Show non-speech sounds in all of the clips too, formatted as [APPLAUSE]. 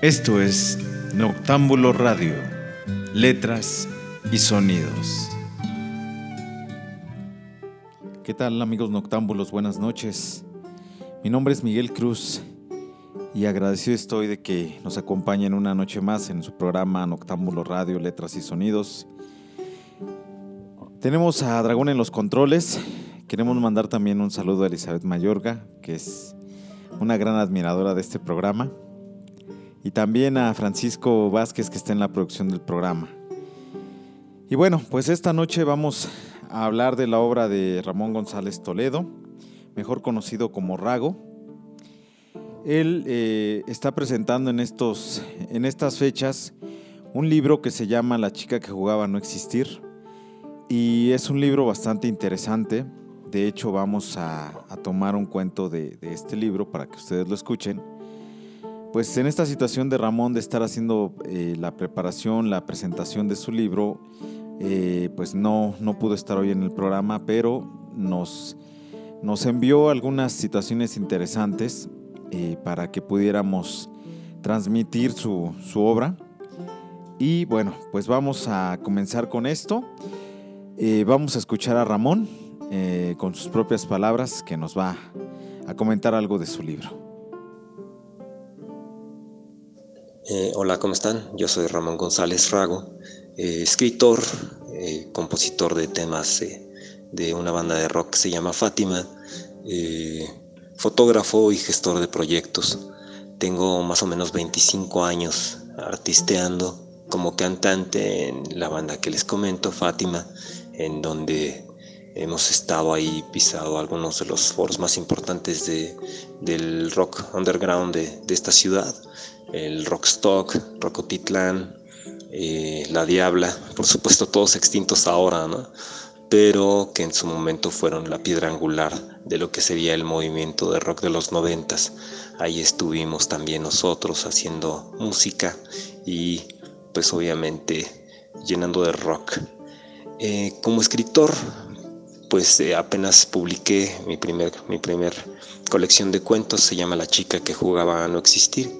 Esto es Noctámbulo Radio, letras y sonidos. ¿Qué tal amigos noctámbulos? Buenas noches. Mi nombre es Miguel Cruz y agradecido estoy de que nos acompañen una noche más en su programa Noctámbulo Radio, letras y sonidos. Tenemos a Dragón en los controles. Queremos mandar también un saludo a Elizabeth Mayorga, que es una gran admiradora de este programa y también a Francisco Vázquez que está en la producción del programa. Y bueno, pues esta noche vamos a hablar de la obra de Ramón González Toledo, mejor conocido como Rago. Él eh, está presentando en, estos, en estas fechas un libro que se llama La chica que jugaba a no existir. Y es un libro bastante interesante. De hecho, vamos a, tomar un cuento de, este libro para que ustedes lo escuchen pues en esta situación de Ramón de estar haciendo eh, la preparación, la presentación de su libro, eh, pues no, no pudo estar hoy en el programa, pero nos, nos envió algunas situaciones interesantes eh, para que pudiéramos transmitir su, su, obra. Y bueno, pues vamos a comenzar con esto. vamos a escuchar a Ramón con sus propias palabras que nos va a comentar algo de su libro. Eh, hola, ¿cómo están? Yo soy Ramón González Rago, eh, escritor, eh, compositor de temas de una banda de rock que se llama Fátima, fotógrafo y gestor de proyectos. Tengo más o menos 25 años artisteando como cantante en la banda que les comento, Fátima, en donde hemos estado ahí pisado algunos de los foros más importantes de, del rock underground de, de esta ciudad el Rockstock, Rocotitlán, eh, La Diabla, por supuesto todos extintos ahora, ¿no? pero que en su momento fueron la piedra angular de lo que sería el movimiento de rock de los noventas. Ahí estuvimos también nosotros haciendo música y pues obviamente llenando de rock. Eh, como escritor, pues eh, apenas publiqué mi primer, mi primer colección de cuentos, se llama La chica que jugaba a no existir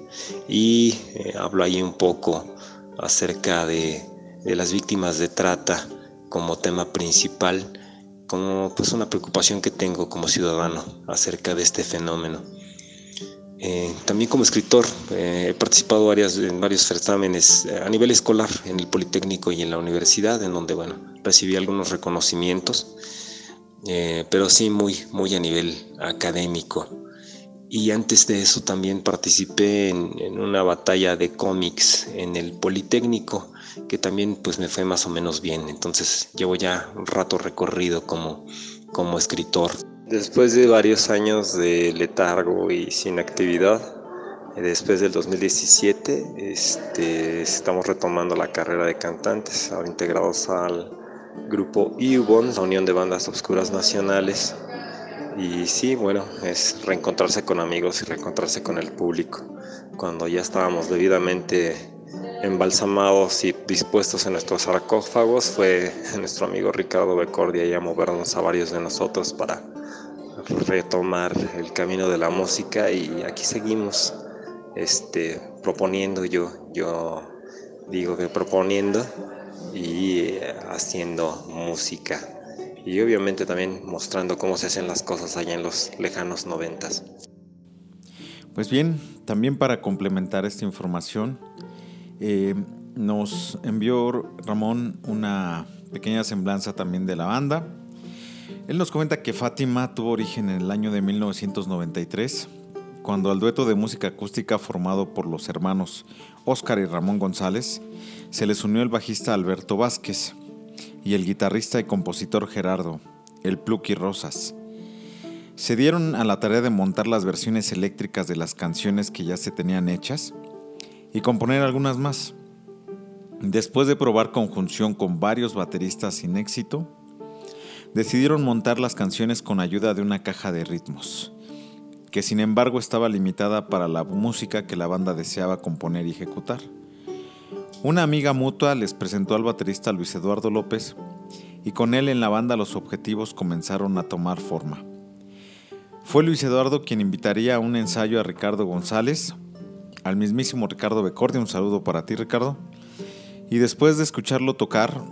y eh, hablo ahí un poco acerca de, las víctimas de trata como tema principal, como pues una preocupación que tengo como ciudadano acerca de este fenómeno. Eh, también como escritor he participado varias, en varios certámenes a nivel escolar en el Politécnico y en la universidad, en donde bueno, recibí algunos reconocimientos eh, pero sí muy, muy a nivel académico. Y antes de eso también participé en, una batalla de cómics en el Politécnico, que también pues me fue más o menos bien. Entonces llevo ya un rato recorrido como, como escritor. Después de varios años de letargo y sin actividad, eh, después del 2017 este, estamos retomando la carrera de cantantes, ahora integrados al grupo IUBON, la Unión de Bandas Obscuras Nacionales. Y sí, bueno, es reencontrarse con amigos y reencontrarse con el público. Cuando ya estábamos debidamente embalsamados y dispuestos en nuestros sarcófagos, fue [LAUGHS] nuestro amigo Ricardo Becordia ya movernos a varios de nosotros para retomar el camino de la música y aquí seguimos este, proponiendo yo, yo digo que proponiendo y eh, haciendo música y obviamente también mostrando cómo se hacen las cosas allá en los lejanos noventas. Pues bien, también para complementar esta información, eh, nos envió Ramón una pequeña semblanza también de la banda. Él nos comenta que Fátima tuvo origen en el año de 1993, cuando al dueto de música acústica formado por los hermanos Óscar y Ramón González se les unió el bajista Alberto Vázquez y el guitarrista y compositor Gerardo, el Plucky Rosas. Se dieron a la tarea de montar las versiones eléctricas de las canciones que ya se tenían hechas y componer algunas más. Después de probar conjunción con varios bateristas sin éxito, decidieron montar las canciones con ayuda de una caja de ritmos, que sin embargo estaba limitada para la música que la banda deseaba componer y ejecutar. Una amiga mutua les presentó al baterista Luis Eduardo López y con él en la banda los objetivos comenzaron a tomar forma. Fue Luis Eduardo quien invitaría a un ensayo a Ricardo González al mismísimo Ricardo Becordia, un saludo para ti Ricardo. Y después de escucharlo tocar,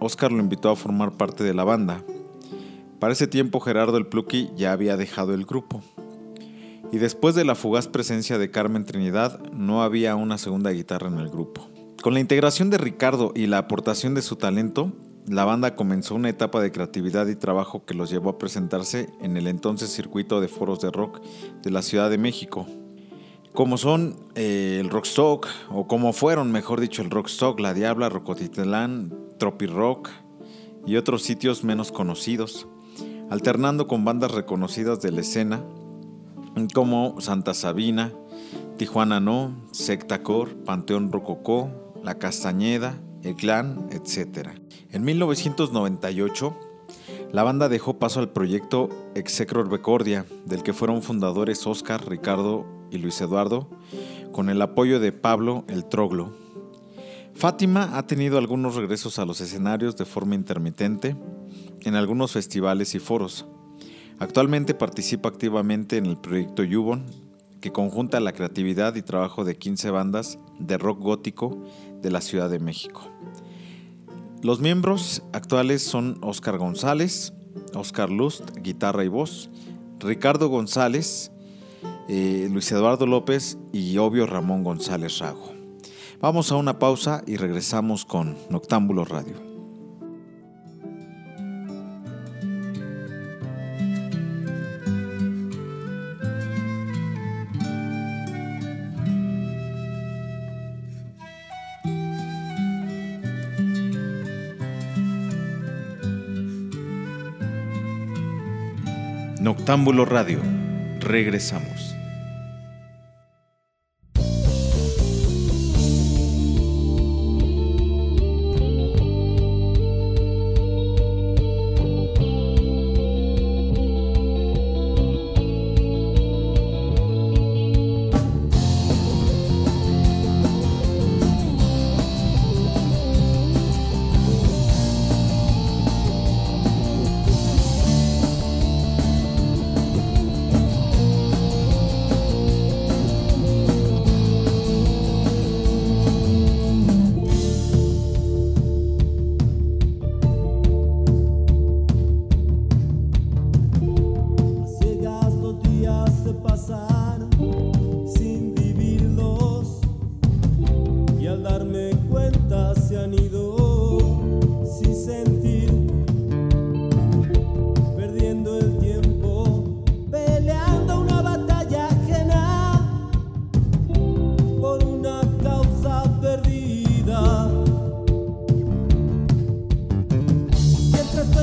Oscar lo invitó a formar parte de la banda. Para ese tiempo Gerardo el Plucky ya había dejado el grupo. Y después de la fugaz presencia de Carmen Trinidad, no había una segunda guitarra en el grupo. Con la integración de Ricardo y la aportación de su talento, la banda comenzó una etapa de creatividad y trabajo que los llevó a presentarse en el entonces circuito de foros de rock de la Ciudad de México, como son eh, el Rockstock, o como fueron, mejor dicho, el Rockstock, La Diabla, Rocotitlán, Tropi Rock y otros sitios menos conocidos, alternando con bandas reconocidas de la escena como Santa Sabina, Tijuana No, Sectacor, Panteón Rococó, La Castañeda, El Clan, etc. En 1998, la banda dejó paso al proyecto Execror Becordia, del que fueron fundadores Oscar, Ricardo y Luis Eduardo, con el apoyo de Pablo el Troglo. Fátima ha tenido algunos regresos a los escenarios de forma intermitente en algunos festivales y foros. Actualmente participa activamente en el proyecto Yubon, que conjunta la creatividad y trabajo de 15 bandas de rock gótico de la Ciudad de México. Los miembros actuales son Oscar González, Oscar Lust, guitarra y voz, Ricardo González, eh, Luis Eduardo López y obvio Ramón González Rago. Vamos a una pausa y regresamos con Noctámbulo Radio. Noctámbulo Radio. Regresamos.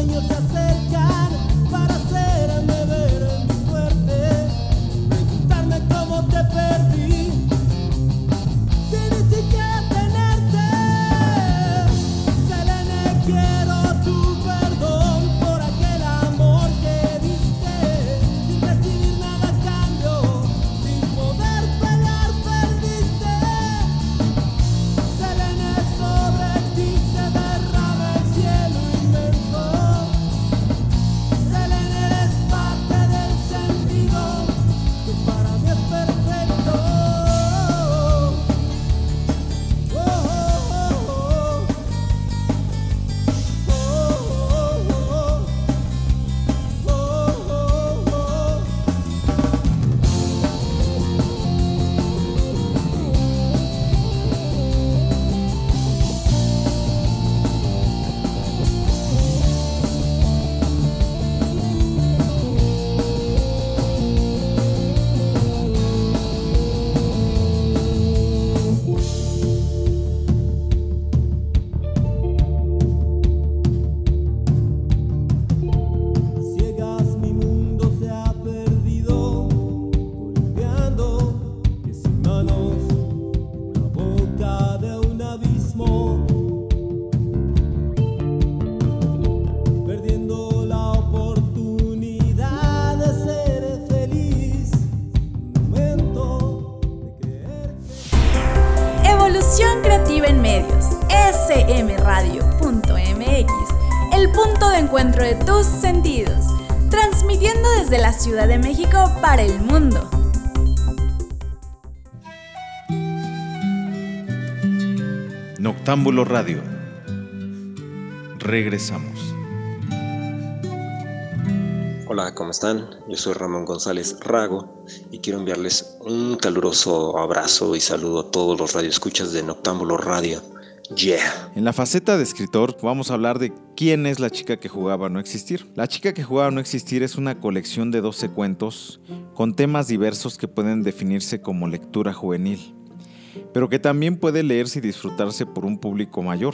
sueño se acerca. desde la Ciudad de México para el mundo. Noctámbulo Radio. Regresamos. Hola, ¿cómo están? Yo soy Ramón González Rago y quiero enviarles un caluroso abrazo y saludo a todos los radioescuchas de Noctámbulo Radio. Yeah. En la faceta de escritor vamos a hablar de quién es la chica que jugaba a no existir. La chica que jugaba a no existir es una colección de 12 cuentos con temas diversos que pueden definirse como lectura juvenil pero que también puede leerse y disfrutarse por un público mayor,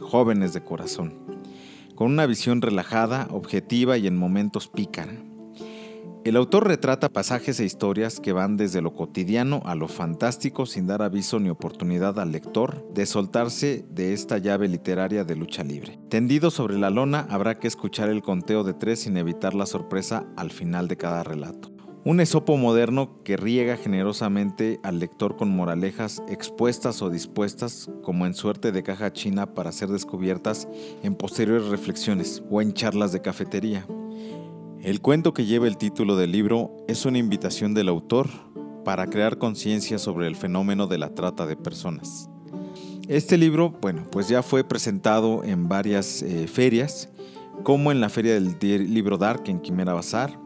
jóvenes de corazón, con una visión relajada, objetiva y en momentos pícara. El autor retrata pasajes e historias que van desde lo cotidiano a lo fantástico sin dar aviso ni oportunidad al lector de soltarse de esta llave literaria de lucha libre. Tendido sobre la lona habrá que escuchar el conteo de tres sin evitar la sorpresa al final de cada relato. Un esopo moderno que riega generosamente al lector con moralejas expuestas o dispuestas como en suerte de caja china para ser descubiertas en posteriores reflexiones o en charlas de cafetería. El cuento que lleva el título del libro es una invitación del autor para crear conciencia sobre el fenómeno de la trata de personas. Este libro, bueno, pues ya fue presentado en varias eh, ferias, como en la Feria del Libro Dark en Quimera Bazar,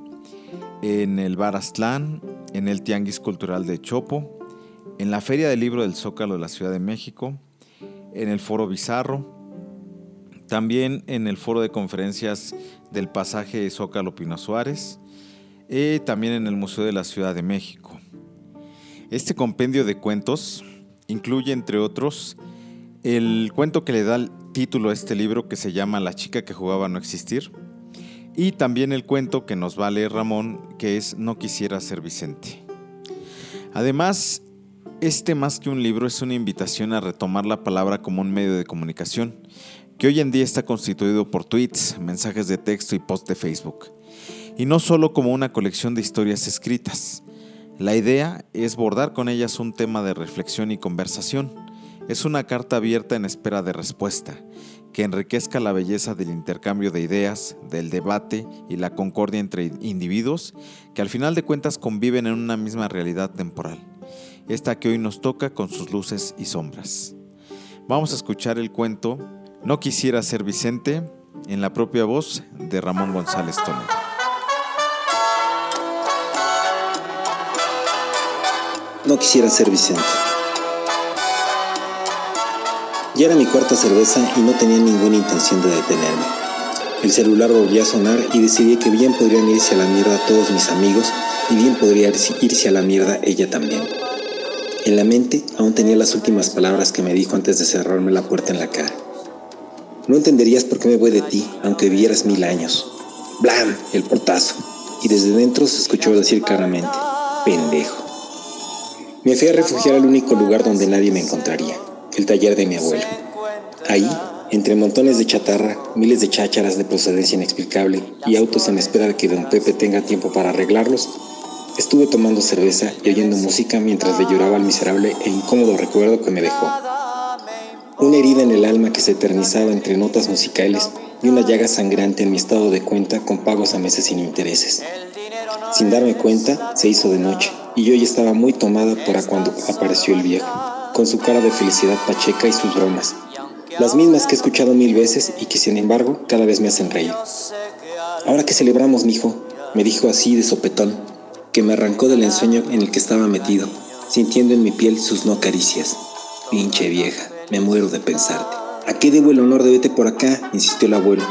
en el Bar Aztlán, en el Tianguis Cultural de Chopo, en la Feria del Libro del Zócalo de la Ciudad de México, en el Foro Bizarro, también en el Foro de Conferencias del Pasaje Zócalo Pino Suárez, y también en el Museo de la Ciudad de México. Este compendio de cuentos incluye, entre otros, el cuento que le da el título a este libro que se llama La chica que jugaba a no existir, y también el cuento que nos va a leer Ramón, que es No quisiera ser Vicente. Además, este más que un libro es una invitación a retomar la palabra como un medio de comunicación, que hoy en día está constituido por tweets, mensajes de texto y posts de Facebook, y no solo como una colección de historias escritas. La idea es bordar con ellas un tema de reflexión y conversación. Es una carta abierta en espera de respuesta, que enriquezca la belleza del intercambio de ideas, del debate y la concordia entre individuos que al final de cuentas conviven en una misma realidad temporal, esta que hoy nos toca con sus luces y sombras. Vamos a escuchar el cuento No quisiera ser Vicente en la propia voz de Ramón González Toledo. No quisiera ser Vicente. Ya era mi cuarta cerveza y no tenía ninguna intención de detenerme. El celular volvió a sonar y decidí que bien podrían irse a la mierda todos mis amigos y bien podría irse a la mierda ella también. En la mente aún tenía las últimas palabras que me dijo antes de cerrarme la puerta en la cara. No entenderías por qué me voy de ti, aunque vivieras mil años. ¡Blam! El portazo. Y desde dentro se escuchó decir claramente, pendejo. Me fui a refugiar al único lugar donde nadie me encontraría el taller de mi abuelo. Ahí, entre montones de chatarra, miles de chácharas de procedencia inexplicable y autos en espera de que don Pepe tenga tiempo para arreglarlos, estuve tomando cerveza y oyendo música mientras le lloraba al miserable e incómodo recuerdo que me dejó. Una herida en el alma que se eternizaba entre notas musicales y una llaga sangrante en mi estado de cuenta con pagos a meses sin intereses. Sin darme cuenta, se hizo de noche y yo ya estaba muy tomada para cuando apareció el viejo con su cara de felicidad pacheca y sus bromas, las mismas que he escuchado mil veces y que sin embargo cada vez me hacen reír. Ahora que celebramos, mijo, me dijo así de sopetón, que me arrancó del ensueño en el que estaba metido, sintiendo en mi piel sus no caricias. Pinche vieja, me muero de pensarte. ¿A qué debo el honor de vete por acá? insistió el abuelo.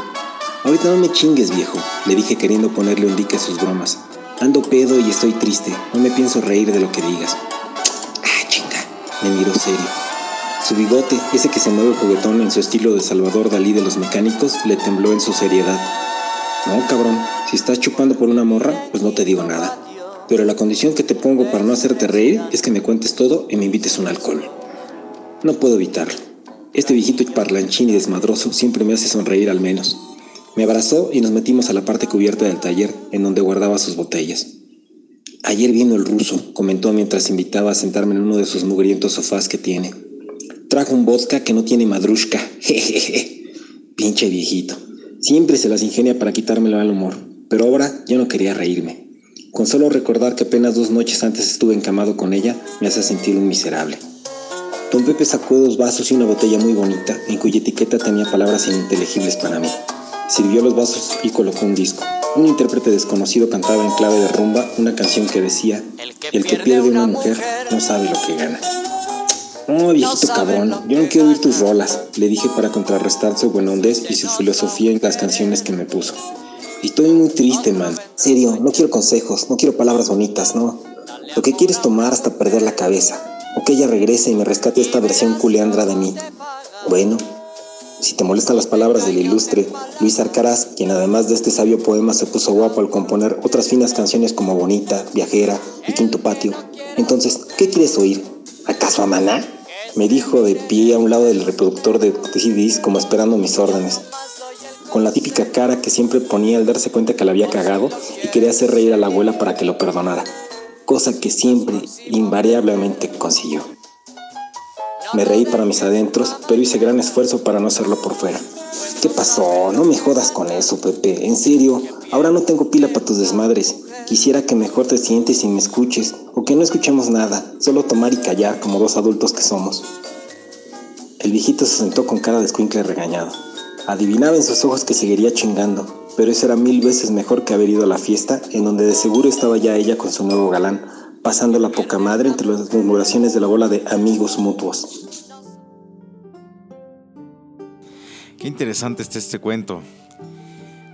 Ahorita no me chingues, viejo, le dije queriendo ponerle un dique a sus bromas. Ando pedo y estoy triste, no me pienso reír de lo que digas. Me miró serio. Su bigote, ese que se mueve juguetón en su estilo de Salvador Dalí de los mecánicos, le tembló en su seriedad. No, cabrón, si estás chupando por una morra, pues no te digo nada. Pero la condición que te pongo para no hacerte reír es que me cuentes todo y me invites un alcohol. No puedo evitarlo. Este viejito parlanchín y desmadroso siempre me hace sonreír al menos. Me abrazó y nos metimos a la parte cubierta del taller, en donde guardaba sus botellas. Ayer vino el ruso, comentó mientras invitaba a sentarme en uno de sus mugrientos sofás que tiene. Trajo un vodka que no tiene madrushka. [LAUGHS] Jejeje. Pinche viejito. Siempre se las ingenia para quitarme el humor, pero ahora ya no quería reírme. Con solo recordar que apenas dos noches antes estuve encamado con ella, me hace sentir un miserable. Don Pepe sacó dos vasos y una botella muy bonita, en cuya etiqueta tenía palabras ininteligibles para mí. Sirvió los vasos y colocó un disco. Un intérprete desconocido cantaba en clave de rumba una canción que decía, el que pierde una mujer no sabe lo que gana. Oh, viejito cabrón, yo no quiero oír tus rolas, le dije para contrarrestar su buena hondez y su filosofía en las canciones que me puso. Estoy muy triste, man. Serio, no quiero consejos, no quiero palabras bonitas, no. Lo que quiero es tomar hasta perder la cabeza o que ella regrese y me rescate esta versión culeandra de mí. Bueno, si te molestan las palabras del ilustre Luis Arcaraz, quien además de este sabio poema se puso guapo al componer otras finas canciones como Bonita, Viajera y Quinto Patio, entonces, ¿qué quieres oír? ¿Acaso a Maná? Me dijo de pie a un lado del reproductor de CDs como esperando mis órdenes, con la típica cara que siempre ponía al darse cuenta que la había cagado y quería hacer reír a la abuela para que lo perdonara cosa que siempre, invariablemente consiguió. Me reí para mis adentros, pero hice gran esfuerzo para no hacerlo por fuera. ¿Qué pasó? No me jodas con eso, Pepe. En serio, ahora no tengo pila para tus desmadres. Quisiera que mejor te sientes y me escuches, o que no escuchemos nada, solo tomar y callar como dos adultos que somos. El viejito se sentó con cara de escuincle regañado. Adivinaba en sus ojos que seguiría chingando, pero eso era mil veces mejor que haber ido a la fiesta, en donde de seguro estaba ya ella con su nuevo galán, pasando la poca madre entre las murmuraciones de la bola de amigos mutuos. Qué interesante está este cuento.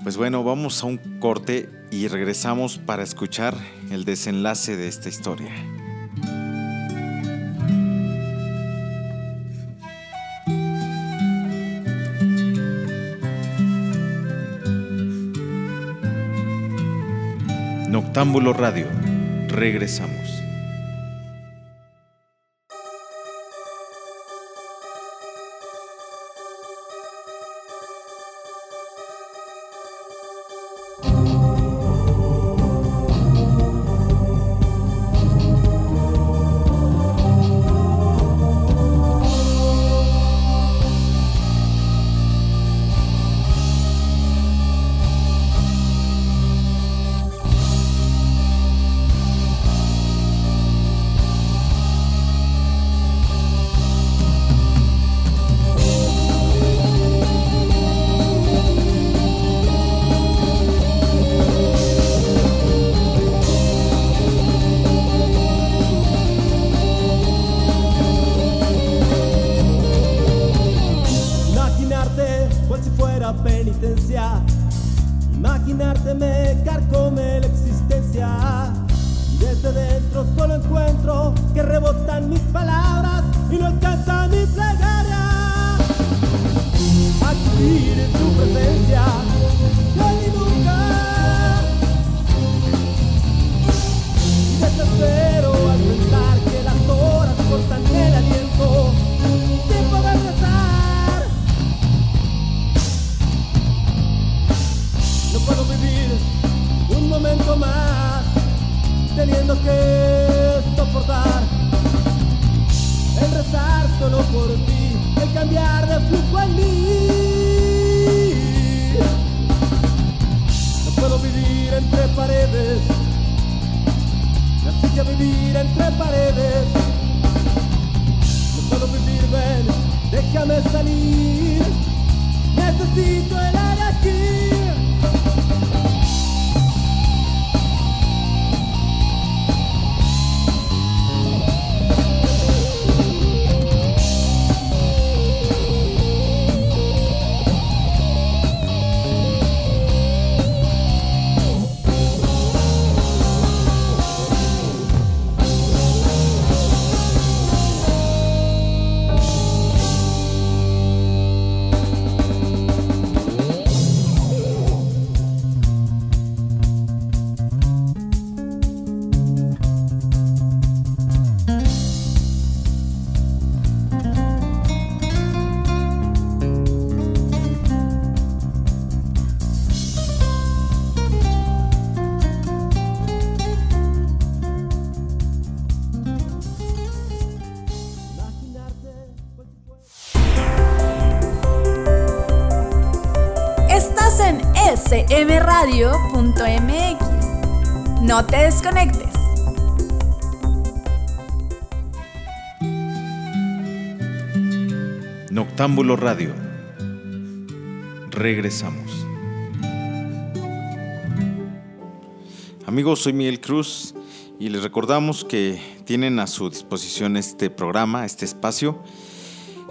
Pues bueno, vamos a un corte y regresamos para escuchar el desenlace de esta historia. Noctámbulo Radio. Regresamos. mradio.mx. No te desconectes. Noctámbulo Radio. Regresamos. Amigos, soy Miguel Cruz y les recordamos que tienen a su disposición este programa, este espacio.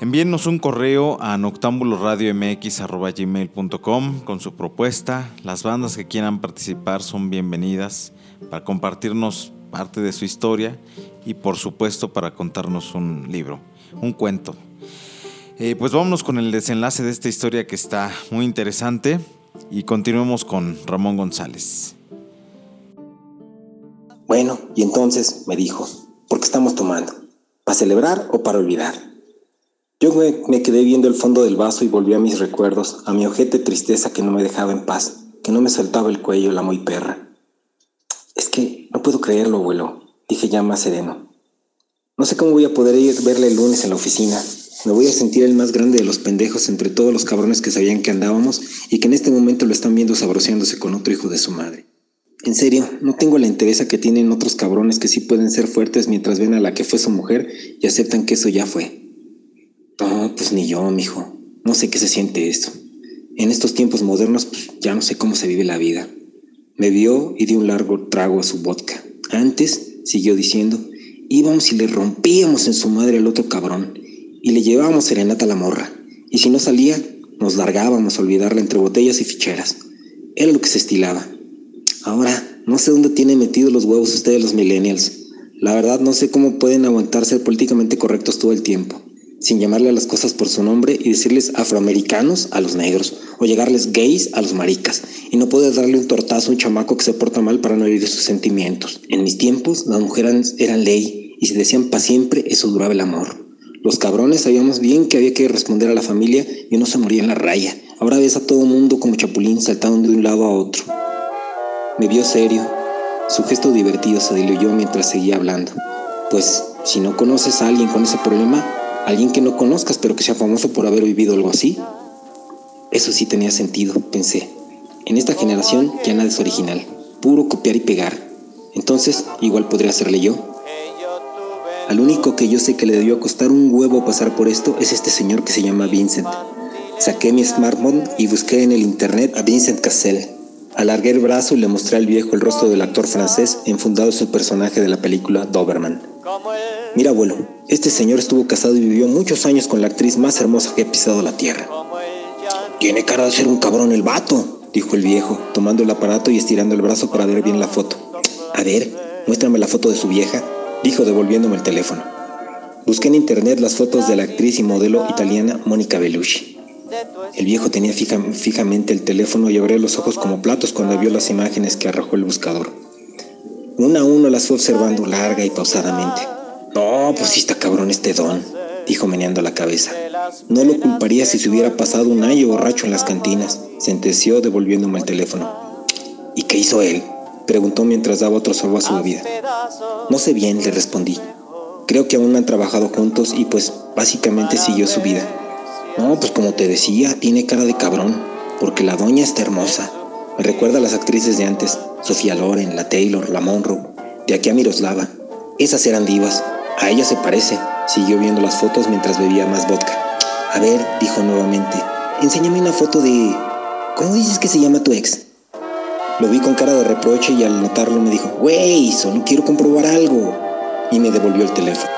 Envíennos un correo a noctambuloradiomx.gmail.com con su propuesta. Las bandas que quieran participar son bienvenidas para compartirnos parte de su historia y por supuesto para contarnos un libro, un cuento. Eh, pues vámonos con el desenlace de esta historia que está muy interesante y continuemos con Ramón González. Bueno, y entonces me dijo, ¿por qué estamos tomando? ¿Para celebrar o para olvidar? Yo me, quedé viendo el fondo del vaso y volví a mis recuerdos, a mi ojete tristeza que no me dejaba en paz, que no me soltaba el cuello la muy perra. Es que no puedo creerlo, abuelo, dije ya más sereno. No sé cómo voy a poder ir verle el lunes en la oficina, me voy a sentir el más grande de los pendejos entre todos los cabrones que sabían que andábamos y que en este momento lo están viendo sabroseándose con otro hijo de su madre. En serio, no tengo la entereza que tienen otros cabrones que sí pueden ser fuertes mientras ven a la que fue su mujer y aceptan que eso ya fue. No, pues ni yo, mijo. No sé qué se siente esto. En estos tiempos modernos, pues ya no sé cómo se vive la vida. Me vio y dio un largo trago a su vodka. Antes, siguió diciendo, íbamos y le rompíamos en su madre al otro cabrón y le llevábamos serenata a la morra. Y si no salía, nos largábamos a olvidarla entre botellas y ficheras. Era lo que se estilaba. Ahora, no sé dónde tienen metidos los huevos ustedes los millennials. La verdad no sé cómo pueden aguantar ser políticamente correctos todo el tiempo, sin llamarle a las cosas por su nombre y decirles afroamericanos a los negros, o llegarles gays a los maricas, y no poder darle un tortazo a un chamaco que se porta mal para no herir sus sentimientos. En mis tiempos, las mujeres eran ley, y si decían pa' siempre, eso duraba el amor. Los cabrones sabíamos bien que había que responder a la familia y no se moría en la raya. Ahora ves a todo mundo como chapulín saltando de un lado a otro. Me vio serio. Su gesto divertido se diluyó mientras seguía hablando. Pues, si no conoces a alguien con ese problema, alguien que no conozcas pero que sea famoso por haber vivido algo así. Eso sí tenía sentido, pensé. En esta generación ya nada es original, puro copiar y pegar. Entonces, igual podría hacerle yo. Al único que yo sé que le debió costar un huevo pasar por esto es este señor que se llama Vincent. Saqué mi smartphone y busqué en el internet a Vincent Cassel. Alargué el brazo y le mostré al viejo el rostro del actor francés enfundado en su personaje de la película Doberman. Mira, abuelo, este señor estuvo casado y vivió muchos años con la actriz más hermosa que ha pisado la tierra. Tiene cara de ser un cabrón el vato, dijo el viejo, tomando el aparato y estirando el brazo para ver bien la foto. A ver, muéstrame la foto de su vieja dijo devolviéndome el teléfono. Busqué en internet las fotos de la actriz y modelo italiana Mónica Bellucci. El viejo tenía fijamente el teléfono y abrió los ojos como platos cuando vio las imágenes que arrojó el buscador. Una a uno las observando larga y pausadamente. No, pues sí está cabrón este don, dijo meneando la cabeza. No lo culparía si se hubiera pasado un año borracho en las cantinas, sentenció devolviéndome el teléfono. ¿Y qué hizo él? Preguntó mientras daba otro sorbo a su bebida. No sé bien, le respondí. Creo que aún han trabajado juntos y pues básicamente siguió su vida. No, pues como te decía, tiene cara de cabrón, porque la doña está hermosa. Me recuerda a las actrices de antes, Sofía Loren, la Taylor, la Monroe, de aquí a Miroslava. Esas eran divas. A ella se parece. Siguió viendo las fotos mientras bebía más vodka. A ver, dijo nuevamente, enséñame una foto de... ¿Cómo dices que se llama tu ex? Lo vi con cara de reproche y al notarlo me dijo, güey, solo quiero comprobar algo. Y me devolvió el teléfono.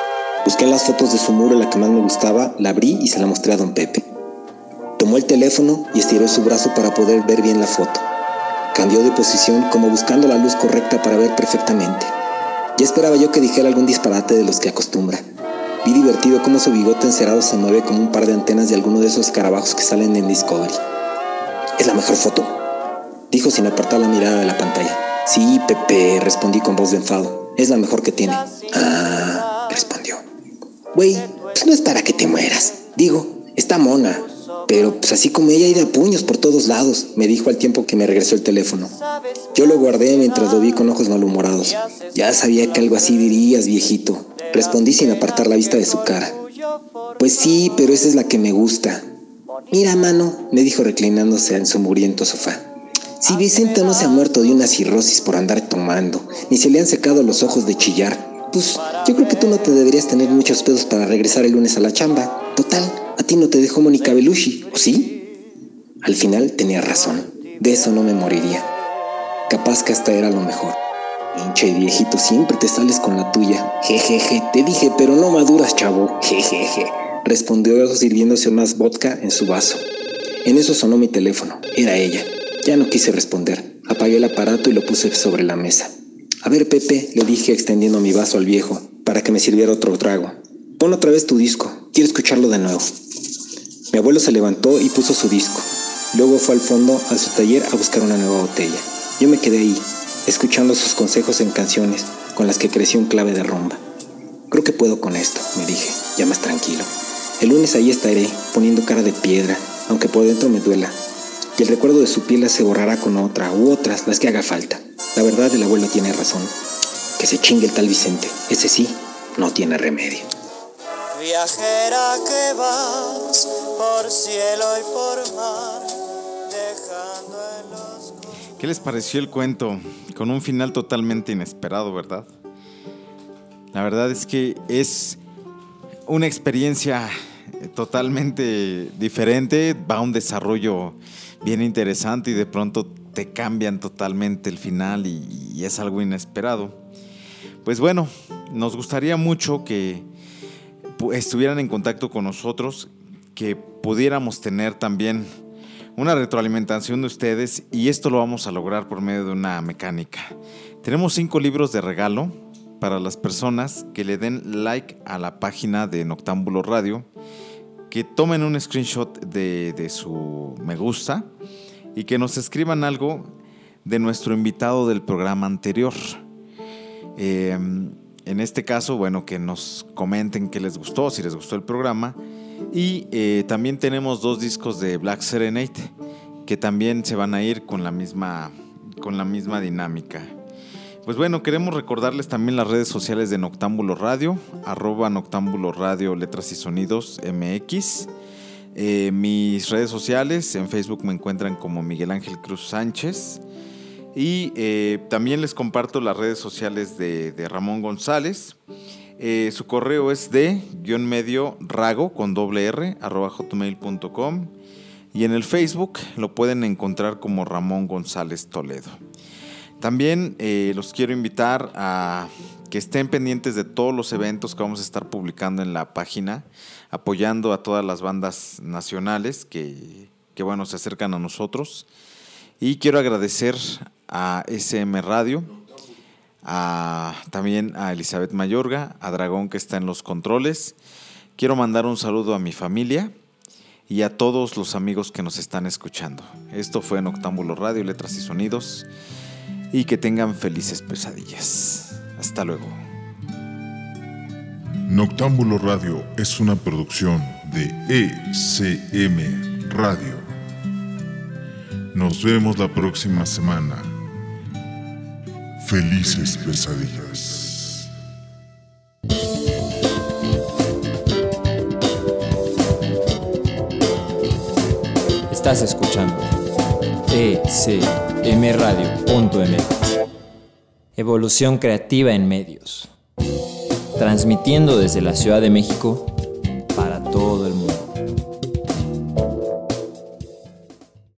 Busqué las fotos de su muro la que más me gustaba, la abrí y se la mostré a don Pepe. Tomó el teléfono y estiró su brazo para poder ver bien la foto. Cambió de posición como buscando la luz correcta para ver perfectamente. Ya esperaba yo que dijera algún disparate de los que acostumbra. Vi divertido cómo su bigote encerado se mueve como un par de antenas de alguno de esos escarabajos que salen en Discovery. ¿Es la mejor foto? dijo sin apartar la mirada de la pantalla. Sí, Pepe, respondí con voz de enfado. Es la mejor que tiene. Ah, respondió. Güey, pues no es para que te mueras. Digo, está mona. Pero pues así como ella hay de puños por todos lados, me dijo al tiempo que me regresó el teléfono. Yo lo guardé mientras lo vi con ojos malhumorados. Ya sabía que algo así dirías, viejito. Respondí sin apartar la vista de su cara. Pues sí, pero esa es la que me gusta. Mira, mano, me dijo reclinándose en su muriento sofá. Si Vicente no se ha muerto de una cirrosis por andar tomando, ni se le han secado los ojos de chillar, pues yo creo que tú no te deberías tener muchos pedos para regresar el lunes a la chamba. Total, a ti no te dejó Mónica Belushi, ¿o sí? Al final tenía razón. De eso no me moriría. Capaz que hasta era lo mejor. Hincha y viejito, siempre te sales con la tuya. Jejeje, te dije, pero no maduras, chavo. Jejeje, respondió sirviéndose más vodka en su vaso. En eso sonó mi teléfono. Era ella. Ya no quise responder. Apagué el aparato y lo puse sobre la mesa. A ver, Pepe, le dije extendiendo mi vaso al viejo, para que me sirviera otro trago. Pon otra vez tu disco. Quiero escucharlo de nuevo. Mi abuelo se levantó y puso su disco. Luego fue al fondo a su taller a buscar una nueva botella. Yo me quedé ahí, escuchando sus consejos en canciones con las que creció un clave de rumba. Creo que puedo con esto, me dije, ya más tranquilo. El lunes ahí estaré, poniendo cara de piedra, aunque por dentro me duela. Y el recuerdo de su piel se borrará con otra u otras, las que haga falta. La verdad, el abuelo tiene razón. Que se chingue el tal Vicente. Ese sí, no tiene remedio. Viajera que vas por cielo y por mar, dejando en los... ¿Qué les pareció el cuento? Con un final totalmente inesperado, ¿verdad? La verdad es que es una experiencia totalmente diferente, va a un desarrollo bien interesante y de pronto te cambian totalmente el final y, es algo inesperado. Pues bueno, nos gustaría mucho que estuvieran en contacto con nosotros, que pudiéramos tener también una retroalimentación de ustedes y esto lo vamos a lograr por medio de una mecánica. Tenemos cinco libros de regalo para las personas que le den like a la página de Noctámbulo Radio, que tomen un screenshot de, de su me gusta y que nos escriban algo de nuestro invitado del programa anterior. Em, en este caso, bueno, que nos comenten qué les gustó, si les gustó el programa. Y eh, también tenemos dos discos de Black Serenade que también se van a ir con la misma, con la misma dinámica. Pues bueno, queremos recordarles también las redes sociales de Noctámbulo Radio, arroba Noctámbulo Radio Letras y Sonidos MX. Eh, mis redes sociales, en Facebook me encuentran como Miguel Ángel Cruz Sánchez. Y eh, también les comparto las redes sociales de, Ramón González. Eh, su correo es de guion medio rago con doble r arroba hotmail.com y en el Facebook lo pueden encontrar como Ramón González Toledo. También los quiero invitar a que estén pendientes de todos los eventos que vamos a estar publicando en la página apoyando a todas las bandas nacionales que, bueno, se acercan a nosotros. Y quiero agradecer a SM Radio, a, también a Elizabeth Mayorga, a Dragón que está en los controles. Quiero mandar un saludo a mi familia y a todos los amigos que nos están escuchando. Esto fue en Octámbulo Radio, Letras y Sonidos. Y que tengan felices pesadillas. Hasta luego. Noctámbulo Radio es una producción de ECM Radio. Nos vemos la próxima semana. Felices pesadillas. Estás escuchando ecmradio.mx. Evolución creativa en medios transmitiendo desde la Ciudad de México